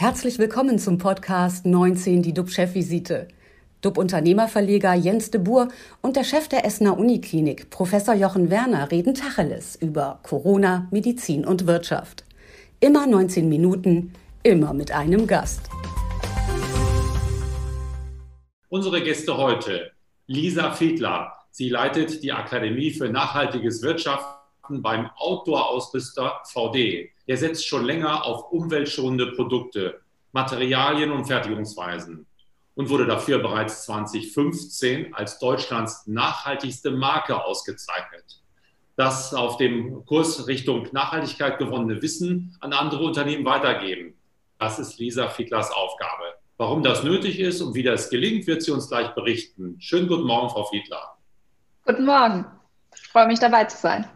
Herzlich willkommen zum Podcast 19, die DUB-Chefvisite. DUB-Unternehmerverleger Jens de Boer und der Chef der Essener Uniklinik, Professor Jochen Werner, reden Tacheles über Corona, Medizin und Wirtschaft. Immer 19 Minuten, immer mit einem Gast. Unsere Gäste heute, Lisa Fiedler. Sie leitet die Akademie für nachhaltiges Wirtschaften beim Outdoor-Ausrüster VD. Er setzt schon länger auf umweltschonende Produkte, Materialien und Fertigungsweisen und wurde dafür bereits 2015 als Deutschlands nachhaltigste Marke ausgezeichnet. Das auf dem Kurs Richtung Nachhaltigkeit gewonnene Wissen an andere Unternehmen weitergeben. Das ist Lisa Fiedlers Aufgabe. Warum das nötig ist und wie das gelingt, wird sie uns gleich berichten. Schönen guten Morgen, Frau Fiedler. Guten Morgen. Ich freue mich dabei zu sein.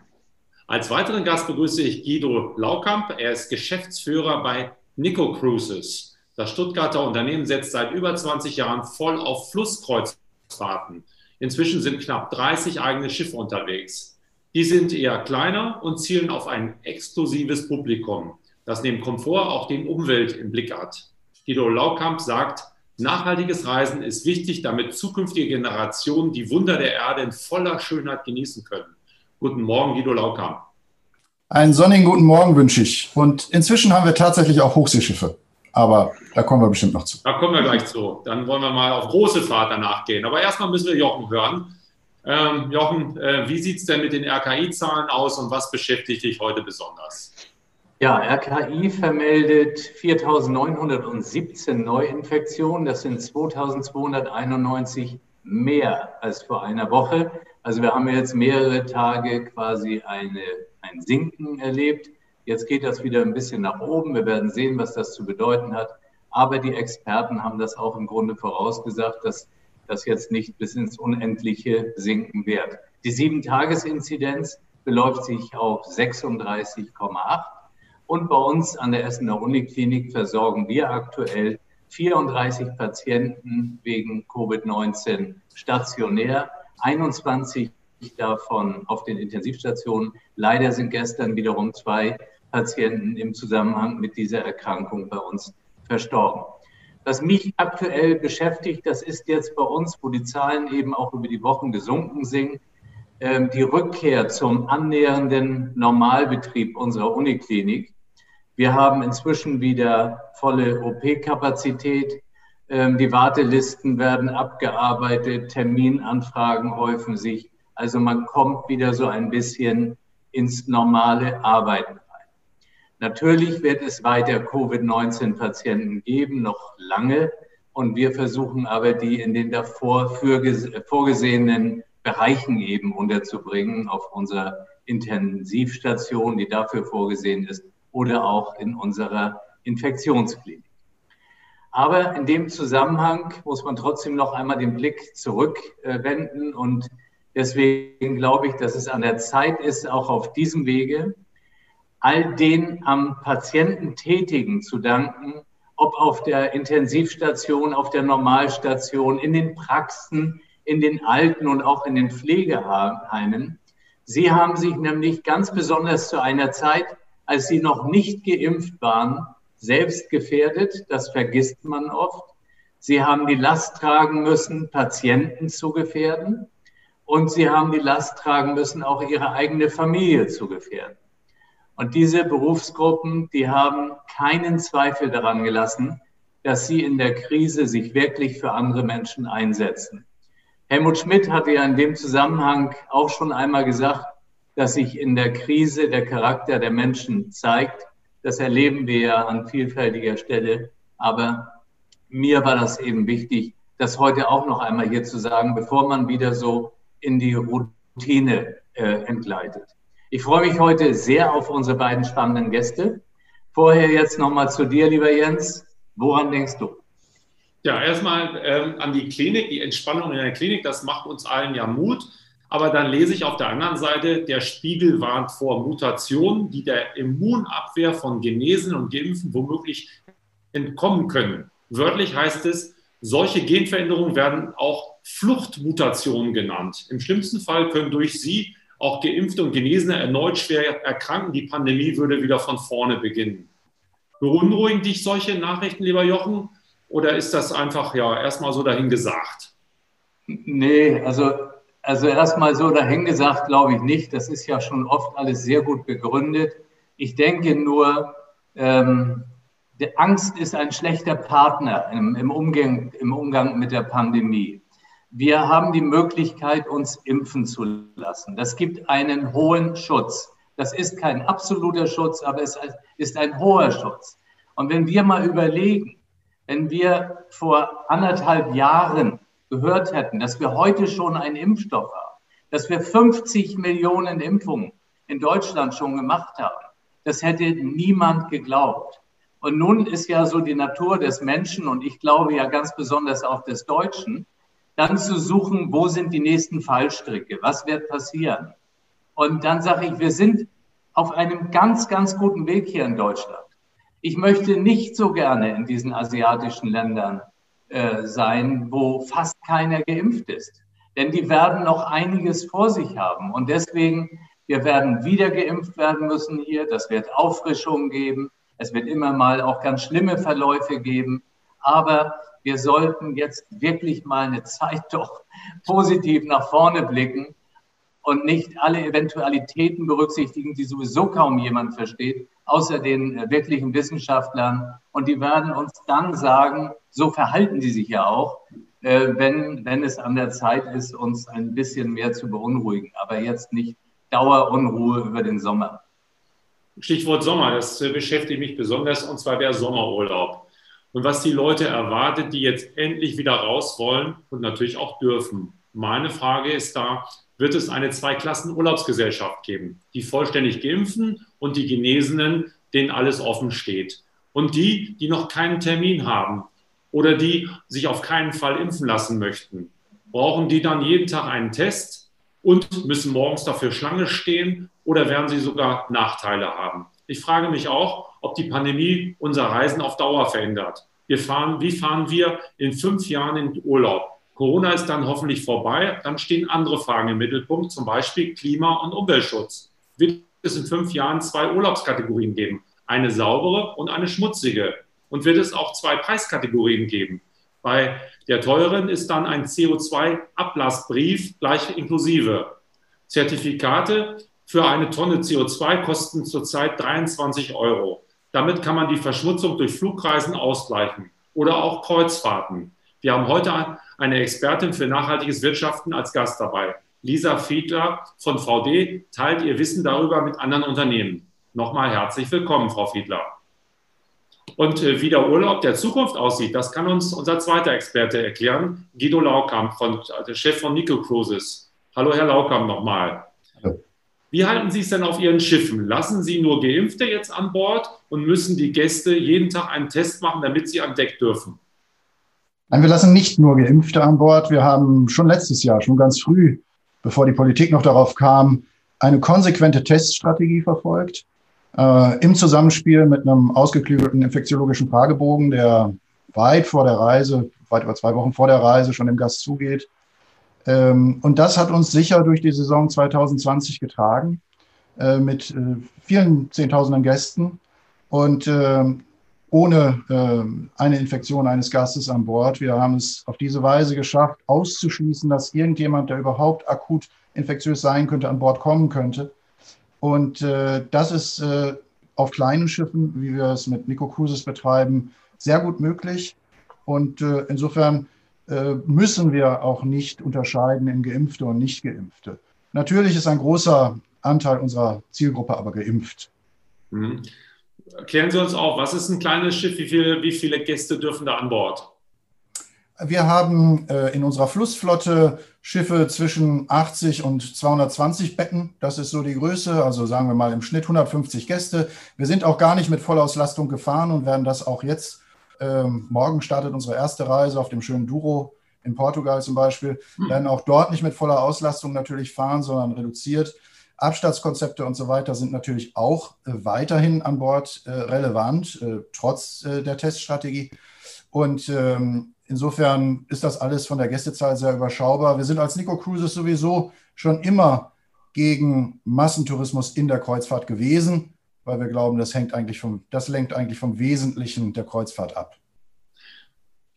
Als weiteren Gast begrüße ich Guido Laukamp. Er ist Geschäftsführer bei Nico Cruises. Das Stuttgarter Unternehmen setzt seit über 20 Jahren voll auf Flusskreuzfahrten. Inzwischen sind knapp 30 eigene Schiffe unterwegs. Die sind eher kleiner und zielen auf ein exklusives Publikum, das neben Komfort auch den Umwelt im Blick hat. Guido Laukamp sagt, nachhaltiges Reisen ist wichtig, damit zukünftige Generationen die Wunder der Erde in voller Schönheit genießen können. Guten Morgen, Guido Laukamp. Einen sonnigen guten Morgen wünsche ich. Und inzwischen haben wir tatsächlich auch Hochseeschiffe. Aber da kommen wir bestimmt noch zu. Da kommen wir gleich zu. Dann wollen wir mal auf große Fahrt danach gehen. Aber erstmal müssen wir Jochen hören. Ähm, Jochen, äh, wie sieht es denn mit den RKI-Zahlen aus und was beschäftigt dich heute besonders? Ja, RKI vermeldet 4.917 Neuinfektionen. Das sind 2.291 mehr als vor einer Woche. Also wir haben jetzt mehrere Tage quasi eine, ein Sinken erlebt. Jetzt geht das wieder ein bisschen nach oben. Wir werden sehen, was das zu bedeuten hat. Aber die Experten haben das auch im Grunde vorausgesagt, dass das jetzt nicht bis ins Unendliche sinken wird. Die Sieben-Tages-Inzidenz beläuft sich auf 36,8. Und bei uns an der Essener Uniklinik versorgen wir aktuell 34 Patienten wegen Covid-19 stationär, 21 davon auf den Intensivstationen. Leider sind gestern wiederum zwei Patienten im Zusammenhang mit dieser Erkrankung bei uns verstorben. Was mich aktuell beschäftigt, das ist jetzt bei uns, wo die Zahlen eben auch über die Wochen gesunken sind, ähm, die Rückkehr zum annähernden Normalbetrieb unserer Uniklinik. Wir haben inzwischen wieder volle OP-Kapazität. Ähm, die Wartelisten werden abgearbeitet, Terminanfragen häufen sich. Also man kommt wieder so ein bisschen ins normale Arbeiten rein. Natürlich wird es weiter Covid-19 Patienten geben, noch lange. Und wir versuchen aber, die in den davor vorgesehenen Bereichen eben unterzubringen, auf unserer Intensivstation, die dafür vorgesehen ist, oder auch in unserer Infektionsklinik. Aber in dem Zusammenhang muss man trotzdem noch einmal den Blick zurückwenden und Deswegen glaube ich, dass es an der Zeit ist, auch auf diesem Wege all den am Patienten Tätigen zu danken, ob auf der Intensivstation, auf der Normalstation, in den Praxen, in den Alten und auch in den Pflegeheimen. Sie haben sich nämlich ganz besonders zu einer Zeit, als sie noch nicht geimpft waren, selbst gefährdet. Das vergisst man oft. Sie haben die Last tragen müssen, Patienten zu gefährden und sie haben die Last tragen müssen, auch ihre eigene Familie zu gefährden. Und diese Berufsgruppen, die haben keinen Zweifel daran gelassen, dass sie in der Krise sich wirklich für andere Menschen einsetzen. Helmut Schmidt hatte ja in dem Zusammenhang auch schon einmal gesagt, dass sich in der Krise der Charakter der Menschen zeigt. Das erleben wir ja an vielfältiger Stelle. Aber mir war das eben wichtig, das heute auch noch einmal hier zu sagen, bevor man wieder so in die Routine äh, entgleitet. Ich freue mich heute sehr auf unsere beiden spannenden Gäste. Vorher jetzt nochmal zu dir, lieber Jens. Woran denkst du? Ja, erstmal ähm, an die Klinik, die Entspannung in der Klinik, das macht uns allen ja Mut. Aber dann lese ich auf der anderen Seite, der Spiegel warnt vor Mutationen, die der Immunabwehr von Genesen und Geimpfen womöglich entkommen können. Wörtlich heißt es, solche Genveränderungen werden auch Fluchtmutationen genannt. Im schlimmsten Fall können durch sie auch Geimpfte und Genesene erneut schwer erkranken. Die Pandemie würde wieder von vorne beginnen. Beunruhigen dich solche Nachrichten, lieber Jochen? Oder ist das einfach ja erstmal so dahingesagt? Nee, also, also erstmal so dahingesagt glaube ich nicht. Das ist ja schon oft alles sehr gut begründet. Ich denke nur, ähm, die Angst ist ein schlechter Partner im, im, Umgang, im Umgang mit der Pandemie. Wir haben die Möglichkeit, uns impfen zu lassen. Das gibt einen hohen Schutz. Das ist kein absoluter Schutz, aber es ist ein hoher Schutz. Und wenn wir mal überlegen, wenn wir vor anderthalb Jahren gehört hätten, dass wir heute schon einen Impfstoff haben, dass wir 50 Millionen Impfungen in Deutschland schon gemacht haben, das hätte niemand geglaubt. Und nun ist ja so die Natur des Menschen und ich glaube ja ganz besonders auch des Deutschen, dann zu suchen, wo sind die nächsten Fallstricke, was wird passieren. Und dann sage ich, wir sind auf einem ganz, ganz guten Weg hier in Deutschland. Ich möchte nicht so gerne in diesen asiatischen Ländern äh, sein, wo fast keiner geimpft ist. Denn die werden noch einiges vor sich haben. Und deswegen, wir werden wieder geimpft werden müssen hier. Das wird Auffrischungen geben. Es wird immer mal auch ganz schlimme Verläufe geben. Aber wir sollten jetzt wirklich mal eine Zeit doch positiv nach vorne blicken und nicht alle Eventualitäten berücksichtigen, die sowieso kaum jemand versteht, außer den äh, wirklichen Wissenschaftlern. Und die werden uns dann sagen, so verhalten die sich ja auch, äh, wenn, wenn es an der Zeit ist, uns ein bisschen mehr zu beunruhigen. Aber jetzt nicht Dauerunruhe über den Sommer. Stichwort Sommer, das äh, beschäftigt mich besonders, und zwar der Sommerurlaub. Und was die Leute erwartet, die jetzt endlich wieder raus wollen und natürlich auch dürfen. Meine Frage ist da, wird es eine Zweiklassen-Urlaubsgesellschaft geben. Die vollständig geimpften und die Genesenen, denen alles offen steht. Und die, die noch keinen Termin haben oder die sich auf keinen Fall impfen lassen möchten, brauchen die dann jeden Tag einen Test und müssen morgens dafür Schlange stehen oder werden sie sogar Nachteile haben. Ich frage mich auch, ob die Pandemie unser Reisen auf Dauer verändert. Wir fahren, wie fahren wir in fünf Jahren in Urlaub? Corona ist dann hoffentlich vorbei, dann stehen andere Fragen im Mittelpunkt, zum Beispiel Klima- und Umweltschutz. Wird es in fünf Jahren zwei Urlaubskategorien geben? Eine saubere und eine schmutzige. Und wird es auch zwei Preiskategorien geben? Bei der teuren ist dann ein CO2-Ablassbrief gleich inklusive. Zertifikate für eine Tonne CO2 kosten zurzeit 23 Euro. Damit kann man die Verschmutzung durch Flugreisen ausgleichen oder auch Kreuzfahrten. Wir haben heute eine Expertin für nachhaltiges Wirtschaften als Gast dabei. Lisa Fiedler von VD teilt ihr Wissen darüber mit anderen Unternehmen. Nochmal herzlich willkommen, Frau Fiedler. Und äh, wie der Urlaub der Zukunft aussieht, das kann uns unser zweiter Experte erklären, Guido Laukamp, von, der Chef von Nico Cruises. Hallo, Herr Laukamp, nochmal. Wie halten Sie es denn auf Ihren Schiffen? Lassen Sie nur Geimpfte jetzt an Bord und müssen die Gäste jeden Tag einen Test machen, damit sie an Deck dürfen? Nein, wir lassen nicht nur Geimpfte an Bord. Wir haben schon letztes Jahr, schon ganz früh, bevor die Politik noch darauf kam, eine konsequente Teststrategie verfolgt. Äh, Im Zusammenspiel mit einem ausgeklügelten infektiologischen Fragebogen, der weit vor der Reise, weit über zwei Wochen vor der Reise schon dem Gast zugeht. Ähm, und das hat uns sicher durch die Saison 2020 getragen, äh, mit äh, vielen Zehntausenden Gästen. Und ähm, ohne äh, eine Infektion eines Gastes an Bord. Wir haben es auf diese Weise geschafft, auszuschließen, dass irgendjemand, der überhaupt akut infektiös sein könnte, an Bord kommen könnte. Und äh, das ist äh, auf kleinen Schiffen, wie wir es mit Nico Cruises betreiben, sehr gut möglich. Und äh, insofern äh, müssen wir auch nicht unterscheiden in Geimpfte und Nicht-Geimpfte. Natürlich ist ein großer Anteil unserer Zielgruppe aber geimpft. Mhm. Klären Sie uns auf, was ist ein kleines Schiff? Wie viele, wie viele Gäste dürfen da an Bord? Wir haben äh, in unserer Flussflotte Schiffe zwischen 80 und 220 Betten. Das ist so die Größe. Also sagen wir mal im Schnitt 150 Gäste. Wir sind auch gar nicht mit Vollauslastung gefahren und werden das auch jetzt. Ähm, morgen startet unsere erste Reise auf dem schönen Douro in Portugal zum Beispiel. Hm. Werden auch dort nicht mit voller Auslastung natürlich fahren, sondern reduziert. Abstandskonzepte und so weiter sind natürlich auch äh, weiterhin an Bord äh, relevant, äh, trotz der Teststrategie. Und ähm, insofern ist das alles von der Gästezahl sehr überschaubar. Wir sind als Nico Cruises sowieso schon immer gegen Massentourismus in der Kreuzfahrt gewesen. weil wir glauben, das hängt eigentlich vom, das lenkt eigentlich vom Wesentlichen der Kreuzfahrt ab.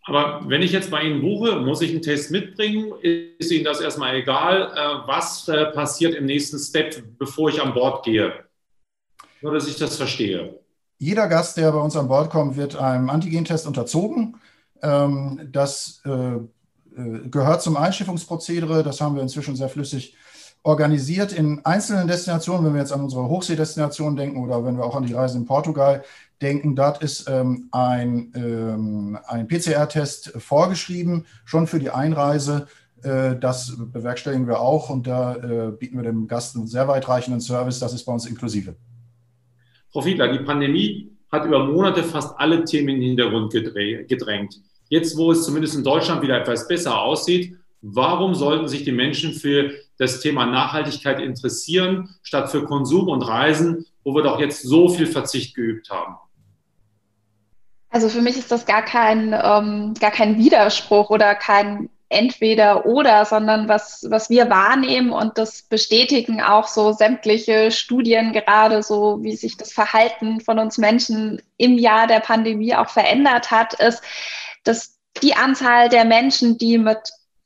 Aber wenn ich jetzt bei Ihnen buche, muss ich einen Test mitbringen? Ist Ihnen das erstmal egal? Äh, was äh, passiert im nächsten Step, bevor ich an Bord gehe? Nur, dass ich das verstehe. Jeder Gast, der bei uns an Bord kommt, wird einem Antigentest unterzogen. Ähm, das äh, gehört zum Einschiffungsprozedere. Das haben wir inzwischen sehr flüssig organisiert in einzelnen Destinationen, wenn wir jetzt an unsere Hochseedestination denken oder wenn wir auch an die Reise in Portugal denken, dort ist ähm, ein, ähm, ein PCR-Test vorgeschrieben, schon für die Einreise. Äh, das bewerkstelligen wir auch und da äh, bieten wir dem Gast einen sehr weitreichenden Service. Das ist bei uns inklusive. Frau Fiedler, die Pandemie hat über Monate fast alle Themen in den Hintergrund gedrängt. Jetzt, wo es zumindest in Deutschland wieder etwas besser aussieht, warum sollten sich die Menschen für das Thema Nachhaltigkeit interessieren, statt für Konsum und Reisen, wo wir doch jetzt so viel Verzicht geübt haben? Also für mich ist das gar kein, ähm, gar kein Widerspruch oder kein entweder oder, sondern was, was wir wahrnehmen und das bestätigen auch so sämtliche Studien, gerade so wie sich das Verhalten von uns Menschen im Jahr der Pandemie auch verändert hat, ist, dass die Anzahl der Menschen, die mit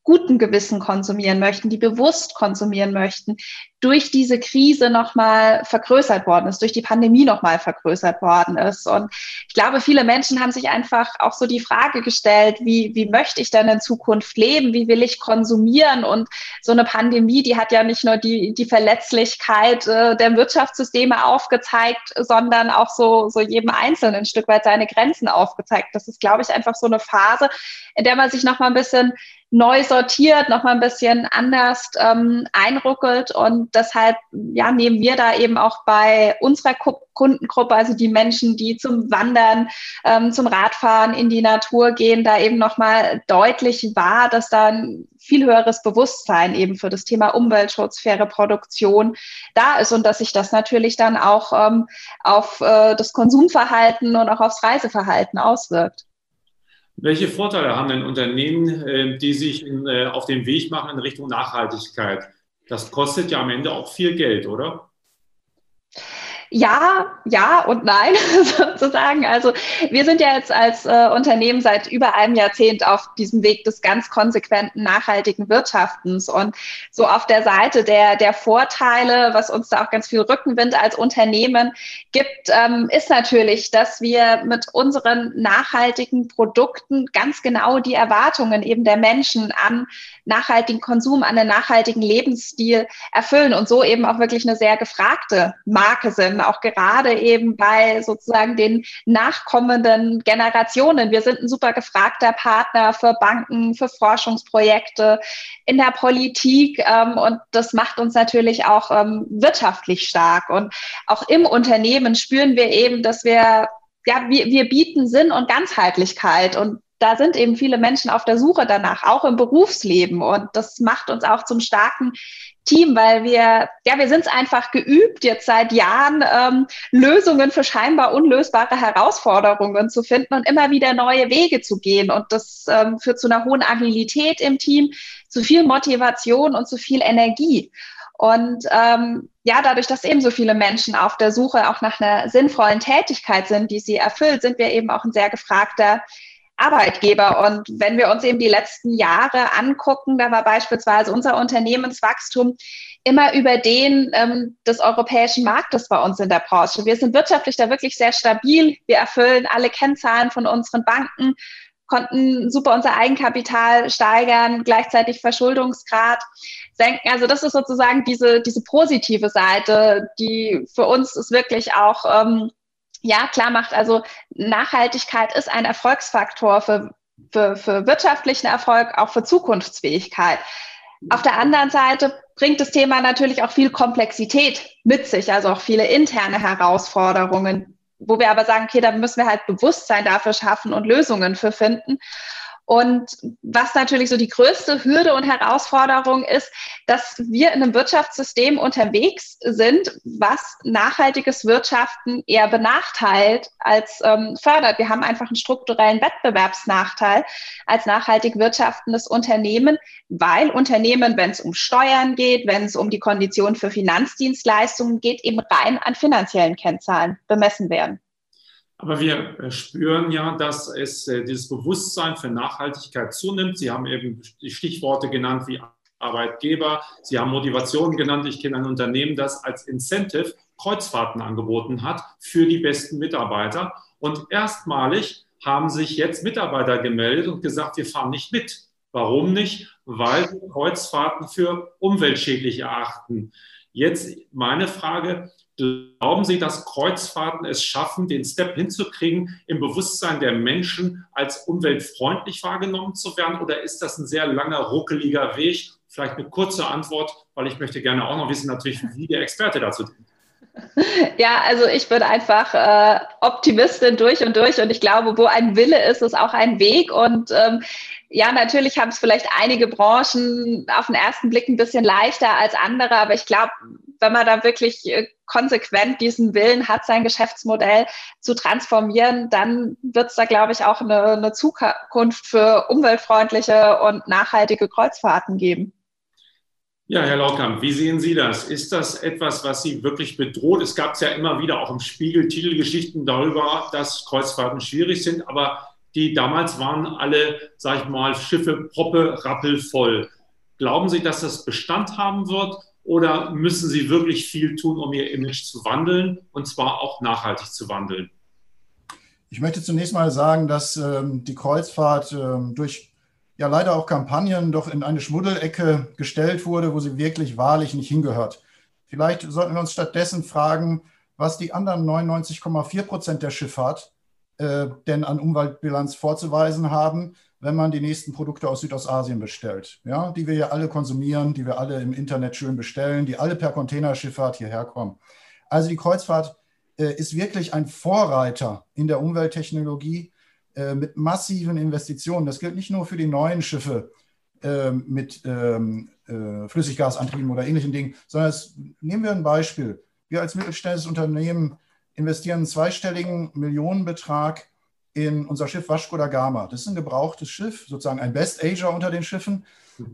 guten Gewissen konsumieren möchten, die bewusst konsumieren möchten, durch diese Krise nochmal vergrößert worden ist, durch die Pandemie nochmal vergrößert worden ist. Und ich glaube, viele Menschen haben sich einfach auch so die Frage gestellt, wie, wie möchte ich denn in Zukunft leben? Wie will ich konsumieren? Und so eine Pandemie, die hat ja nicht nur die, die Verletzlichkeit äh, der Wirtschaftssysteme aufgezeigt, sondern auch so, so jedem Einzelnen ein Stück weit seine Grenzen aufgezeigt. Das ist, glaube ich, einfach so eine Phase, in der man sich nochmal ein bisschen neu sortiert, noch mal ein bisschen anders ähm, einruckelt. Und deshalb ja, nehmen wir da eben auch bei unserer Kundengruppe, also die Menschen, die zum Wandern, ähm, zum Radfahren in die Natur gehen, da eben noch mal deutlich wahr, dass da ein viel höheres Bewusstsein eben für das Thema Umweltschutz, faire Produktion da ist und dass sich das natürlich dann auch ähm, auf äh, das Konsumverhalten und auch aufs Reiseverhalten auswirkt. Welche Vorteile haben denn Unternehmen, äh, die sich äh, auf den Weg machen in Richtung Nachhaltigkeit? Das kostet ja am Ende auch viel Geld, oder? Ja, ja und nein sozusagen. Also wir sind ja jetzt als äh, Unternehmen seit über einem Jahrzehnt auf diesem Weg des ganz konsequenten nachhaltigen Wirtschaftens und so auf der Seite der der Vorteile, was uns da auch ganz viel Rückenwind als Unternehmen gibt, ähm, ist natürlich, dass wir mit unseren nachhaltigen Produkten ganz genau die Erwartungen eben der Menschen an nachhaltigen Konsum, an den nachhaltigen Lebensstil erfüllen und so eben auch wirklich eine sehr gefragte Marke sind, auch gerade eben bei sozusagen den nachkommenden Generationen. Wir sind ein super gefragter Partner für Banken, für Forschungsprojekte, in der Politik ähm, und das macht uns natürlich auch ähm, wirtschaftlich stark. Und auch im Unternehmen spüren wir eben, dass wir ja, wir, wir bieten Sinn und Ganzheitlichkeit und da sind eben viele Menschen auf der Suche danach, auch im Berufsleben. Und das macht uns auch zum starken Team, weil wir, ja, wir sind es einfach geübt, jetzt seit Jahren ähm, Lösungen für scheinbar unlösbare Herausforderungen zu finden und immer wieder neue Wege zu gehen. Und das ähm, führt zu einer hohen Agilität im Team, zu viel Motivation und zu viel Energie. Und ähm, ja, dadurch, dass eben so viele Menschen auf der Suche auch nach einer sinnvollen Tätigkeit sind, die sie erfüllt, sind wir eben auch ein sehr gefragter Arbeitgeber. Und wenn wir uns eben die letzten Jahre angucken, da war beispielsweise unser Unternehmenswachstum immer über den ähm, des europäischen Marktes bei uns in der Branche. Wir sind wirtschaftlich da wirklich sehr stabil. Wir erfüllen alle Kennzahlen von unseren Banken, konnten super unser Eigenkapital steigern, gleichzeitig Verschuldungsgrad senken. Also das ist sozusagen diese, diese positive Seite, die für uns ist wirklich auch ähm, ja, klar macht. Also Nachhaltigkeit ist ein Erfolgsfaktor für, für, für wirtschaftlichen Erfolg, auch für Zukunftsfähigkeit. Auf der anderen Seite bringt das Thema natürlich auch viel Komplexität mit sich, also auch viele interne Herausforderungen, wo wir aber sagen, okay, da müssen wir halt Bewusstsein dafür schaffen und Lösungen für finden. Und was natürlich so die größte Hürde und Herausforderung ist, dass wir in einem Wirtschaftssystem unterwegs sind, was nachhaltiges Wirtschaften eher benachteilt als ähm, fördert. Wir haben einfach einen strukturellen Wettbewerbsnachteil als nachhaltig wirtschaftendes Unternehmen, weil Unternehmen, wenn es um Steuern geht, wenn es um die Konditionen für Finanzdienstleistungen geht, eben rein an finanziellen Kennzahlen bemessen werden. Aber wir äh, spüren ja, dass es äh, dieses Bewusstsein für Nachhaltigkeit zunimmt. Sie haben eben die Stichworte genannt wie Arbeitgeber. Sie haben Motivationen genannt. Ich kenne ein Unternehmen, das als Incentive Kreuzfahrten angeboten hat für die besten Mitarbeiter. Und erstmalig haben sich jetzt Mitarbeiter gemeldet und gesagt, wir fahren nicht mit. Warum nicht? Weil sie Kreuzfahrten für umweltschädlich erachten. Jetzt meine Frage, Glauben Sie, dass Kreuzfahrten es schaffen, den Step hinzukriegen, im Bewusstsein der Menschen als umweltfreundlich wahrgenommen zu werden? Oder ist das ein sehr langer, ruckeliger Weg? Vielleicht eine kurze Antwort, weil ich möchte gerne auch noch wissen, natürlich, wie der Experte dazu denkt. Ja, also ich bin einfach äh, Optimistin durch und durch und ich glaube, wo ein Wille ist, ist auch ein Weg. Und ähm, ja, natürlich haben es vielleicht einige Branchen auf den ersten Blick ein bisschen leichter als andere, aber ich glaube, wenn man da wirklich äh, konsequent diesen Willen hat, sein Geschäftsmodell zu transformieren, dann wird es da, glaube ich, auch eine, eine Zukunft für umweltfreundliche und nachhaltige Kreuzfahrten geben. Ja, Herr Laukamp, wie sehen Sie das? Ist das etwas, was Sie wirklich bedroht? Es gab ja immer wieder auch im Spiegel Titelgeschichten darüber, dass Kreuzfahrten schwierig sind, aber die damals waren alle, sag ich mal, Schiffe proppe, rappelvoll. Glauben Sie, dass das Bestand haben wird oder müssen Sie wirklich viel tun, um Ihr Image zu wandeln und zwar auch nachhaltig zu wandeln? Ich möchte zunächst mal sagen, dass ähm, die Kreuzfahrt ähm, durch ja leider auch Kampagnen doch in eine Schmuddelecke gestellt wurde, wo sie wirklich wahrlich nicht hingehört. Vielleicht sollten wir uns stattdessen fragen, was die anderen 99,4 Prozent der Schifffahrt äh, denn an Umweltbilanz vorzuweisen haben, wenn man die nächsten Produkte aus Südostasien bestellt, ja, die wir ja alle konsumieren, die wir alle im Internet schön bestellen, die alle per Containerschifffahrt hierher kommen. Also die Kreuzfahrt äh, ist wirklich ein Vorreiter in der Umwelttechnologie äh, mit massiven Investitionen. Das gilt nicht nur für die neuen Schiffe äh, mit ähm, äh, Flüssiggasantrieben oder ähnlichen Dingen, sondern es, nehmen wir ein Beispiel. Wir als mittelständisches Unternehmen investieren einen zweistelligen Millionenbetrag in unser Schiff Vasco da Gama. Das ist ein gebrauchtes Schiff, sozusagen ein Best Asia unter den Schiffen,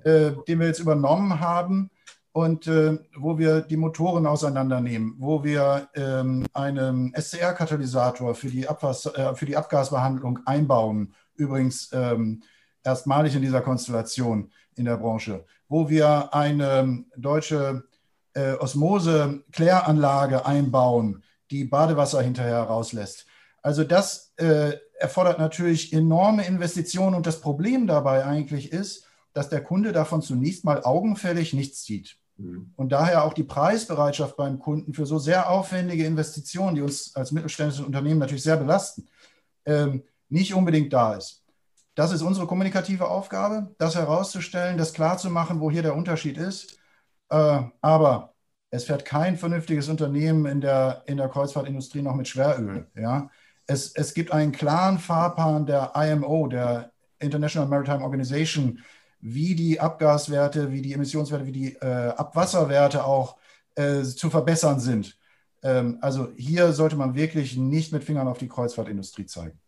äh, den wir jetzt übernommen haben und äh, wo wir die Motoren auseinandernehmen, wo wir ähm, einen SCR-Katalysator für, die äh, für die Abgasbehandlung einbauen. Übrigens ähm, erstmalig in dieser Konstellation in der Branche, wo wir eine deutsche äh, Osmose-Kläranlage einbauen, die Badewasser hinterher rauslässt. Also das äh, erfordert natürlich enorme Investitionen und das Problem dabei eigentlich ist, dass der Kunde davon zunächst mal augenfällig nichts sieht. Mhm. Und daher auch die Preisbereitschaft beim Kunden für so sehr aufwendige Investitionen, die uns als mittelständisches Unternehmen natürlich sehr belasten, ähm, nicht unbedingt da ist. Das ist unsere kommunikative Aufgabe, das herauszustellen, das klarzumachen, wo hier der Unterschied ist. Äh, aber es fährt kein vernünftiges Unternehmen in der, in der Kreuzfahrtindustrie noch mit Schweröl. Ja? Es, es gibt einen klaren Fahrplan der IMO, der International Maritime Organization, wie die Abgaswerte, wie die Emissionswerte, wie die äh, Abwasserwerte auch äh, zu verbessern sind. Ähm, also hier sollte man wirklich nicht mit Fingern auf die Kreuzfahrtindustrie zeigen.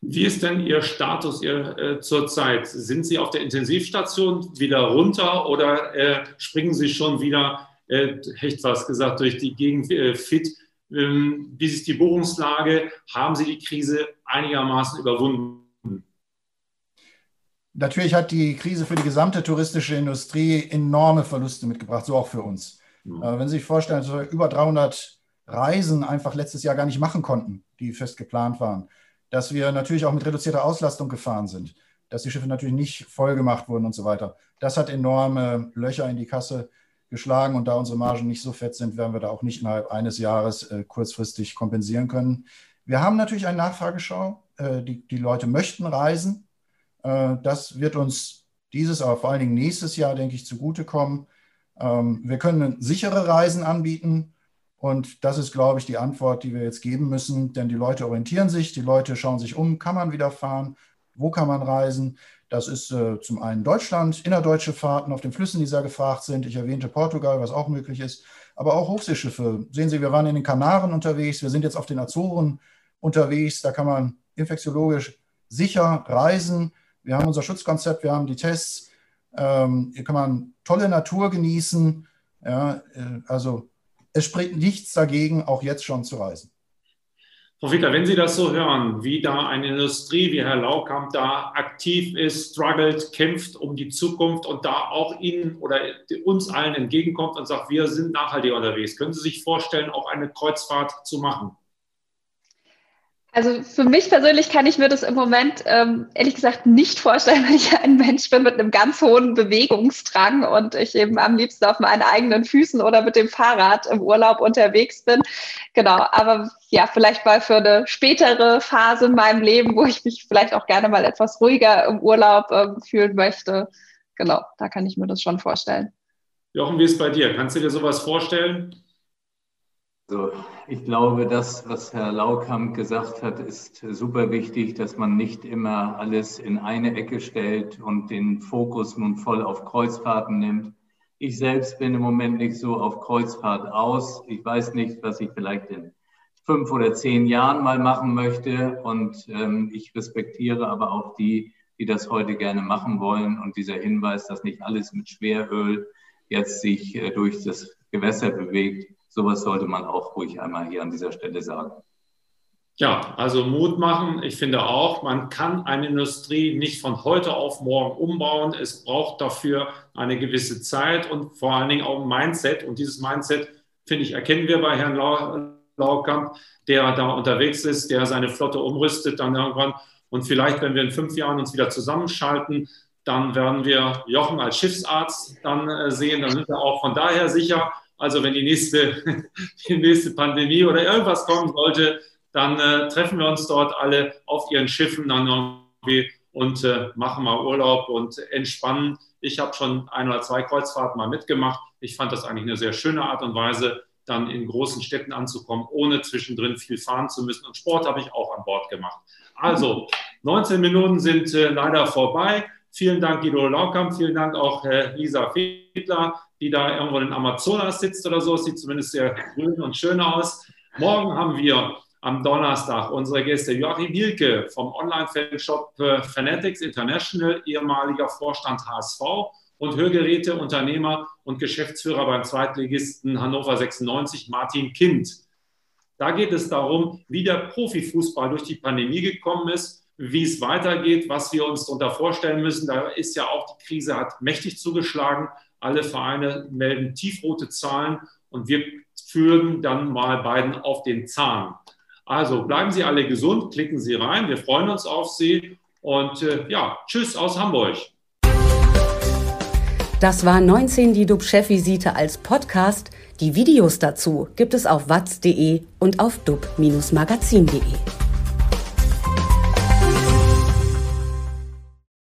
Wie ist denn Ihr Status Ihr, äh, zurzeit? Sind Sie auf der Intensivstation wieder runter oder äh, springen Sie schon wieder, äh, echt was gesagt, durch die Gegend äh, fit? Ähm, wie ist die Buchungslage? Haben Sie die Krise einigermaßen überwunden? Natürlich hat die Krise für die gesamte touristische Industrie enorme Verluste mitgebracht, so auch für uns. Mhm. Wenn Sie sich vorstellen, dass wir über 300 Reisen einfach letztes Jahr gar nicht machen konnten, die fest geplant waren, dass wir natürlich auch mit reduzierter Auslastung gefahren sind, dass die Schiffe natürlich nicht voll gemacht wurden und so weiter. Das hat enorme Löcher in die Kasse geschlagen und da unsere Margen nicht so fett sind, werden wir da auch nicht innerhalb eines Jahres äh, kurzfristig kompensieren können. Wir haben natürlich eine Nachfrageschau. Äh, die, die Leute möchten reisen. Äh, das wird uns dieses, aber vor allen Dingen nächstes Jahr, denke ich, zugutekommen. Ähm, wir können sichere Reisen anbieten. Und das ist, glaube ich, die Antwort, die wir jetzt geben müssen, denn die Leute orientieren sich, die Leute schauen sich um, kann man wieder fahren, wo kann man reisen. Das ist äh, zum einen Deutschland, innerdeutsche Fahrten auf den Flüssen, die sehr gefragt sind. Ich erwähnte Portugal, was auch möglich ist, aber auch Hochseeschiffe. Sehen Sie, wir waren in den Kanaren unterwegs, wir sind jetzt auf den Azoren unterwegs. Da kann man infektiologisch sicher reisen. Wir haben unser Schutzkonzept, wir haben die Tests. Ähm, hier kann man tolle Natur genießen. Ja, äh, also es spricht nichts dagegen, auch jetzt schon zu reisen. Frau Wickler, wenn Sie das so hören, wie da eine Industrie wie Herr Laukamp da aktiv ist, struggelt, kämpft um die Zukunft und da auch Ihnen oder uns allen entgegenkommt und sagt, wir sind nachhaltig unterwegs, können Sie sich vorstellen, auch eine Kreuzfahrt zu machen? Also für mich persönlich kann ich mir das im Moment ähm, ehrlich gesagt nicht vorstellen, weil ich ein Mensch bin mit einem ganz hohen Bewegungsdrang und ich eben am liebsten auf meinen eigenen Füßen oder mit dem Fahrrad im Urlaub unterwegs bin. Genau, aber ja, vielleicht mal für eine spätere Phase in meinem Leben, wo ich mich vielleicht auch gerne mal etwas ruhiger im Urlaub ähm, fühlen möchte. Genau, da kann ich mir das schon vorstellen. Jochen, wie ist es bei dir? Kannst du dir sowas vorstellen? Also ich glaube, das, was Herr Laukamp gesagt hat, ist super wichtig, dass man nicht immer alles in eine Ecke stellt und den Fokus nun voll auf Kreuzfahrten nimmt. Ich selbst bin im Moment nicht so auf Kreuzfahrt aus. Ich weiß nicht, was ich vielleicht in fünf oder zehn Jahren mal machen möchte. Und ähm, ich respektiere aber auch die, die das heute gerne machen wollen. Und dieser Hinweis, dass nicht alles mit Schweröl jetzt sich äh, durch das Gewässer bewegt, Sowas sollte man auch ruhig einmal hier an dieser Stelle sagen. Ja, also Mut machen. Ich finde auch, man kann eine Industrie nicht von heute auf morgen umbauen. Es braucht dafür eine gewisse Zeit und vor allen Dingen auch ein Mindset. Und dieses Mindset, finde ich, erkennen wir bei Herrn Laukamp, der da unterwegs ist, der seine Flotte umrüstet dann irgendwann. Und vielleicht, wenn wir in fünf Jahren uns wieder zusammenschalten, dann werden wir Jochen als Schiffsarzt dann äh, sehen. Dann sind wir auch von daher sicher, also wenn die nächste, die nächste Pandemie oder irgendwas kommen sollte, dann äh, treffen wir uns dort alle auf ihren Schiffen dann irgendwie und äh, machen mal Urlaub und entspannen. Ich habe schon ein oder zwei Kreuzfahrten mal mitgemacht. Ich fand das eigentlich eine sehr schöne Art und Weise, dann in großen Städten anzukommen, ohne zwischendrin viel fahren zu müssen. Und Sport habe ich auch an Bord gemacht. Also, 19 Minuten sind äh, leider vorbei. Vielen Dank, Guido Laukamp. Vielen Dank auch äh, Lisa Fiedler die da irgendwo in Amazonas sitzt oder so. Sieht zumindest sehr grün und schön aus. Morgen haben wir am Donnerstag unsere Gäste Joachim Mielke vom Online-Fanshop äh, Fanatics International, ehemaliger Vorstand HSV und Hörgeräteunternehmer und Geschäftsführer beim Zweitligisten Hannover 96, Martin Kind. Da geht es darum, wie der Profifußball durch die Pandemie gekommen ist, wie es weitergeht, was wir uns darunter vorstellen müssen. Da ist ja auch die Krise hat mächtig zugeschlagen alle Vereine melden tiefrote Zahlen und wir führen dann mal beiden auf den Zahn. Also bleiben Sie alle gesund, klicken Sie rein. Wir freuen uns auf Sie und äh, ja, tschüss aus Hamburg. Das war 19 die DUB-Chefvisite als Podcast. Die Videos dazu gibt es auf watz.de und auf dub-magazin.de.